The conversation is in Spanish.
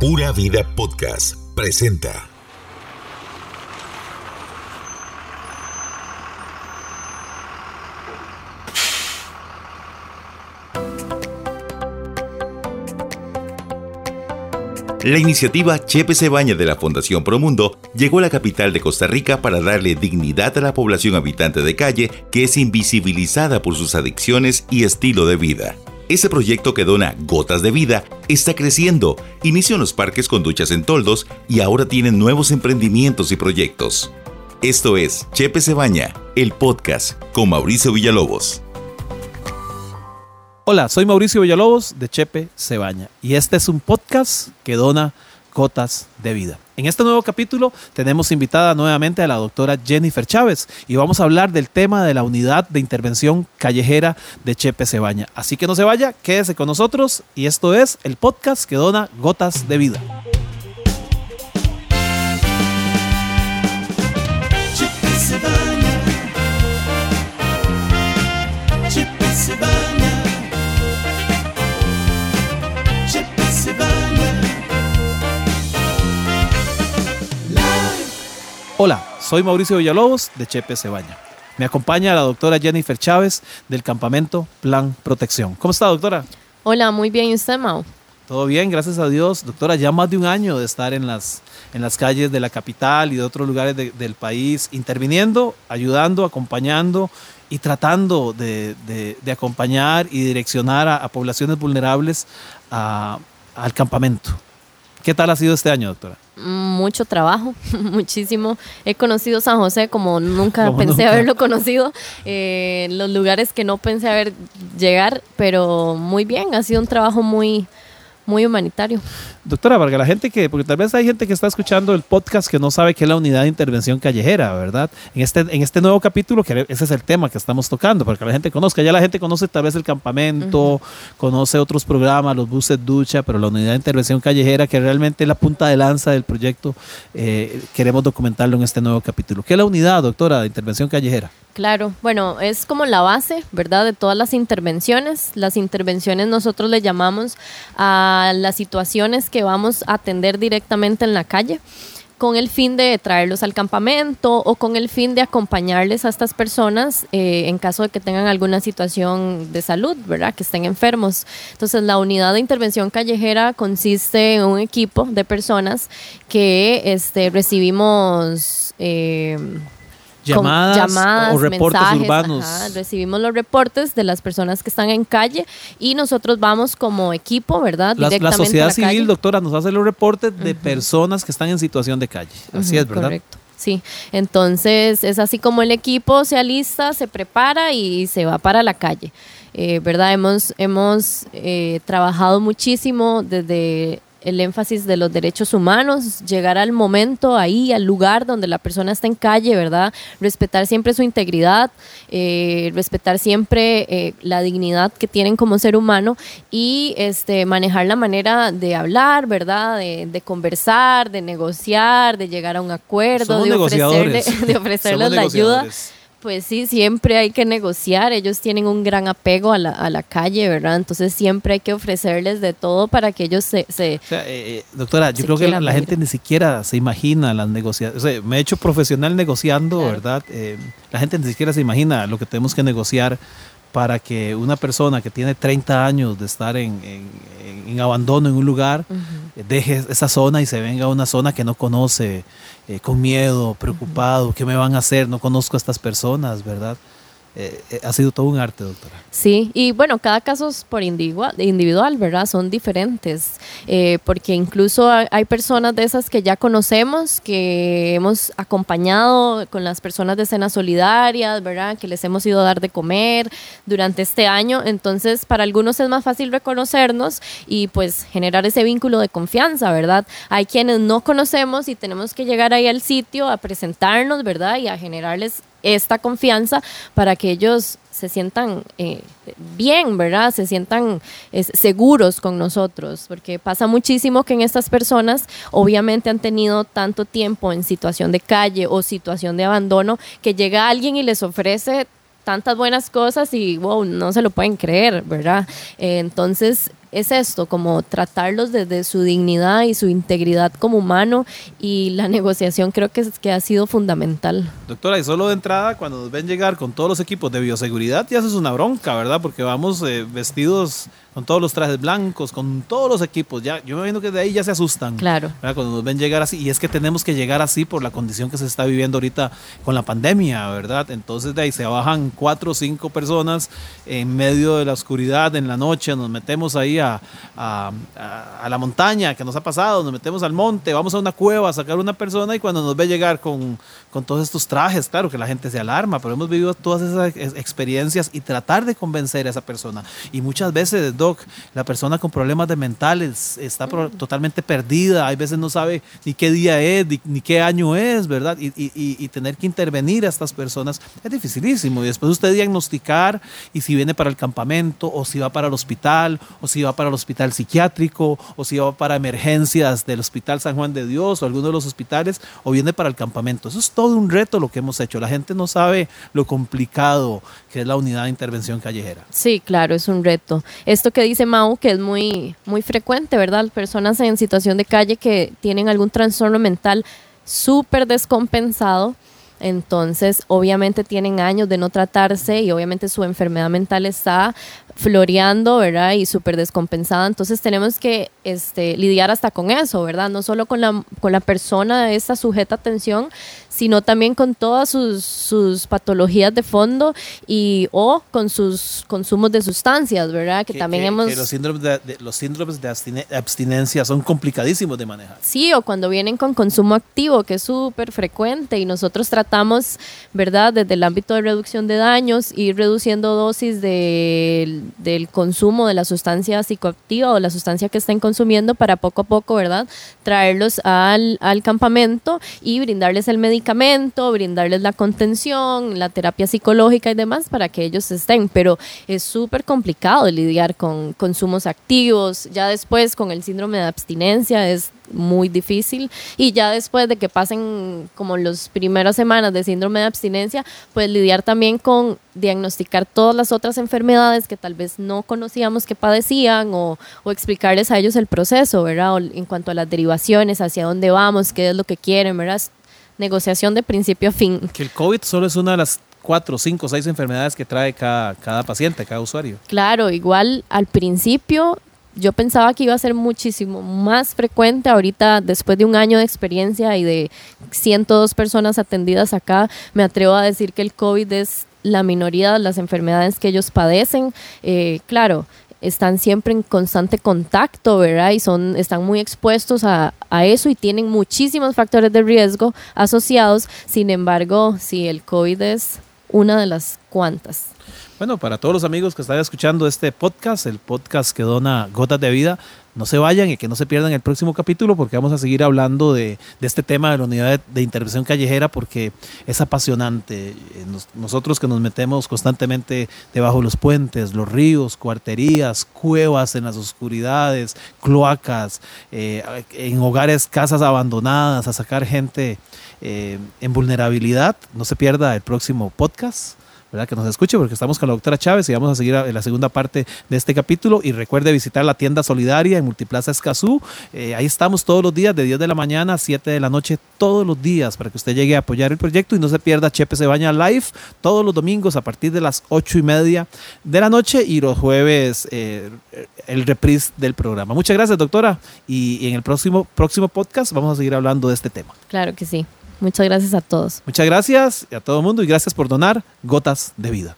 Pura Vida Podcast presenta. La iniciativa Chepe se baña de la Fundación Promundo llegó a la capital de Costa Rica para darle dignidad a la población habitante de calle que es invisibilizada por sus adicciones y estilo de vida. Ese proyecto que dona gotas de vida está creciendo. Inició en los parques con duchas en toldos y ahora tienen nuevos emprendimientos y proyectos. Esto es Chepe se baña, el podcast con Mauricio Villalobos. Hola, soy Mauricio Villalobos de Chepe se baña y este es un podcast que dona gotas de vida. En este nuevo capítulo tenemos invitada nuevamente a la doctora Jennifer Chávez y vamos a hablar del tema de la unidad de intervención callejera de Chepe Cebaña. Así que no se vaya, quédese con nosotros y esto es el podcast que dona gotas de vida. Soy Mauricio Villalobos de Chepe Cebaña. Me acompaña la doctora Jennifer Chávez del campamento Plan Protección. ¿Cómo está, doctora? Hola, muy bien. ¿Y usted, Mau? Todo bien, gracias a Dios. Doctora, ya más de un año de estar en las, en las calles de la capital y de otros lugares del país, interviniendo, ayudando, acompañando y tratando de, acompañar y direccionar a, poblaciones vulnerables al campamento. ¿Qué tal ha sido este año, doctora? mucho trabajo, muchísimo. He conocido San José como nunca pensé haberlo conocido, eh, los lugares que no pensé haber llegar, pero muy bien, ha sido un trabajo muy, muy humanitario. Doctora, para la gente que, porque tal vez hay gente que está escuchando el podcast que no sabe qué es la unidad de intervención callejera, ¿verdad? En este, en este nuevo capítulo, que ese es el tema que estamos tocando, para que la gente conozca. Ya la gente conoce tal vez el campamento, conoce otros programas, los buses ducha, pero la unidad de intervención callejera, que realmente es la punta de lanza del proyecto, eh, queremos documentarlo en este nuevo capítulo. ¿Qué es la unidad, doctora, de intervención callejera? Claro, bueno, es como la base, ¿verdad? De todas las intervenciones. Las intervenciones nosotros le llamamos a las situaciones que vamos a atender directamente en la calle con el fin de traerlos al campamento o con el fin de acompañarles a estas personas eh, en caso de que tengan alguna situación de salud, ¿verdad? Que estén enfermos. Entonces, la unidad de intervención callejera consiste en un equipo de personas que este, recibimos... Eh, llamadas, o reportes urbanos. recibimos los reportes de las personas que están en calle y nosotros vamos como equipo, ¿verdad? La, la sociedad civil, doctora, nos hace los reportes de personas que están en situación de calle. Así es, ¿verdad? Correcto. Sí, entonces es así como el equipo se alista, se prepara y se va para la calle. Eh, ¿Verdad? Hemos, hemos eh, trabajado muchísimo desde el énfasis de los derechos humanos, llegar al momento ahí, al lugar donde la persona está en calle, ¿verdad? Respetar siempre su integridad, eh, respetar siempre eh, la dignidad que tienen como ser humano y este, manejar la manera de hablar, ¿verdad? De, conversar, de negociar, de llegar a un acuerdo, de, ofrecerle, de ofrecerles la ayuda pues sí, siempre hay que negociar. Ellos tienen un gran apego a la, a la calle, ¿verdad? Entonces siempre hay que ofrecerles de todo para que ellos se... se o sea, eh, eh, doctora, yo creo que la, gente ni siquiera se imagina las negociaciones. O sea, me he hecho profesional negociando, ¿verdad? Eh, la gente ni siquiera se imagina lo que tenemos que negociar para que una persona que tiene 30 años de estar en, en, abandono en un lugar deje esa zona y se venga a una zona que no conoce, eh, con miedo, preocupado, ¿qué me van a hacer? No conozco a estas personas, ¿verdad? Eh, eh, ha sido todo un arte, doctora. Sí, y bueno, cada caso es por individual, individual ¿verdad? Son diferentes, eh, porque incluso hay personas de esas que ya conocemos, que hemos acompañado con las personas de escenas solidarias, ¿verdad? Que les hemos ido a dar de comer durante este año, entonces para algunos es más fácil reconocernos y pues generar ese vínculo de confianza, ¿verdad? Hay quienes no conocemos y tenemos que llegar ahí al sitio a presentarnos, ¿verdad? Y a generarles esta confianza para que ellos se sientan eh, bien, ¿verdad? Se sientan seguros con nosotros, porque pasa muchísimo que en estas personas obviamente han tenido tanto tiempo en situación de calle o situación de abandono que llega alguien y les ofrece tantas buenas cosas y wow, no se lo pueden creer, ¿verdad? entonces, es esto, como tratarlos desde su dignidad y su integridad como humano y la negociación creo que, es, que ha sido fundamental. Doctora, y solo de entrada, cuando nos ven llegar con todos los equipos de bioseguridad, ya eso es una bronca, ¿verdad? Porque vamos eh, vestidos con todos los trajes blancos, con todos los equipos. Ya, yo me imagino que de ahí ya se asustan. Claro. Cuando nos ven llegar así. Y es que tenemos que llegar así por la condición que se está viviendo ahorita con la pandemia, ¿verdad? Entonces de ahí se bajan cuatro o cinco personas en medio de la oscuridad, en la noche, nos metemos ahí a, a, a, la montaña que nos ha pasado, nos metemos al monte, vamos a una cueva a sacar una persona y cuando nos ve llegar con, con todos estos trajes, claro que la gente se alarma, pero hemos vivido todas esas experiencias y tratar de convencer a esa persona. Y muchas veces, Doc, la persona con problemas de mentales está totalmente perdida, hay veces no sabe ni qué día es, ni, qué año es, ¿verdad? Y, y, y, tener que intervenir a estas personas es dificilísimo. Y después usted diagnosticar y si viene para el campamento o si va para el hospital o si va para el hospital psiquiátrico o si va para emergencias del Hospital San Juan de Dios o alguno de los hospitales o viene para el campamento. Eso es todo un reto lo que hemos hecho. La gente no sabe lo complicado que es la unidad de intervención callejera. Sí, claro, es un reto. Esto que dice Mau, que es muy, muy frecuente, ¿verdad? Personas en situación de calle que tienen algún trastorno mental súper descompensado. Entonces, obviamente tienen años de no tratarse y obviamente su enfermedad mental está floreando, ¿verdad? Y súper descompensada. Entonces tenemos que este, lidiar hasta con eso, ¿verdad? No solo con la, con la persona, esta sujeta atención, sino también con todas sus, sus, patologías de fondo y o con sus consumos de sustancias, ¿verdad? Que, también hemos... los, síndromes de, los síndromes de abstinencia son complicadísimos de manejar. Sí, o cuando vienen con consumo activo, que es súper frecuente y nosotros tratamos, ¿verdad? Desde el ámbito de reducción de daños, ir reduciendo dosis de del consumo de la sustancia psicoactiva o la sustancia que estén consumiendo para poco a poco, ¿verdad? Traerlos al, al campamento y brindarles el medicamento, brindarles la contención, la terapia psicológica y demás para que ellos estén. Pero es súper complicado lidiar con consumos activos. Ya después con el síndrome de abstinencia es muy difícil y ya después de que pasen como las primeras semanas de síndrome de abstinencia, pues lidiar también con diagnosticar todas las otras enfermedades que tal vez no conocíamos que padecían o, o explicarles a ellos el proceso, ¿verdad? en cuanto a las derivaciones, hacia dónde vamos, qué es lo que quieren, ¿verdad? Negociación de principio a fin. Que el COVID solo es una de las cuatro, cinco, seis enfermedades que trae cada, cada paciente, cada usuario. Claro, igual al principio yo pensaba que iba a ser muchísimo más frecuente. Ahorita, después de un año de experiencia y de 102 personas atendidas acá, me atrevo a decir que el COVID es la minoría de las enfermedades que ellos padecen. Eh, claro, están siempre en constante contacto, ¿verdad? Y son, están muy expuestos a, a, eso y tienen muchísimos factores de riesgo asociados. Sin embargo, sí, el COVID es una de las cuantas. Bueno, para todos los amigos que están escuchando este podcast, el podcast que dona Gotas de Vida, no se vayan y que no se pierdan el próximo capítulo porque vamos a seguir hablando de, este tema de la unidad de, intervención callejera porque es apasionante. Eh, nosotros que nos metemos constantemente debajo de los puentes, los ríos, cuarterías, cuevas en las oscuridades, cloacas, eh, en hogares, casas abandonadas, a sacar gente eh, en vulnerabilidad. No se pierda el próximo podcast. ¿Verdad? que nos escuche porque estamos con la doctora Chávez y vamos a seguir en la segunda parte de este capítulo y recuerde visitar la tienda solidaria en Multiplaza Escazú, eh, ahí estamos todos los días de 10 de la mañana a 7 de la noche todos los días para que usted llegue a apoyar el proyecto y no se pierda Chepe se baña live todos los domingos a partir de las 8 y media de la noche y los jueves eh, el reprise del programa. Muchas gracias doctora y en el próximo, próximo podcast vamos a seguir hablando de este tema. Claro que sí. Muchas gracias a todos. Muchas gracias a todo el mundo y gracias por donar gotas de vida.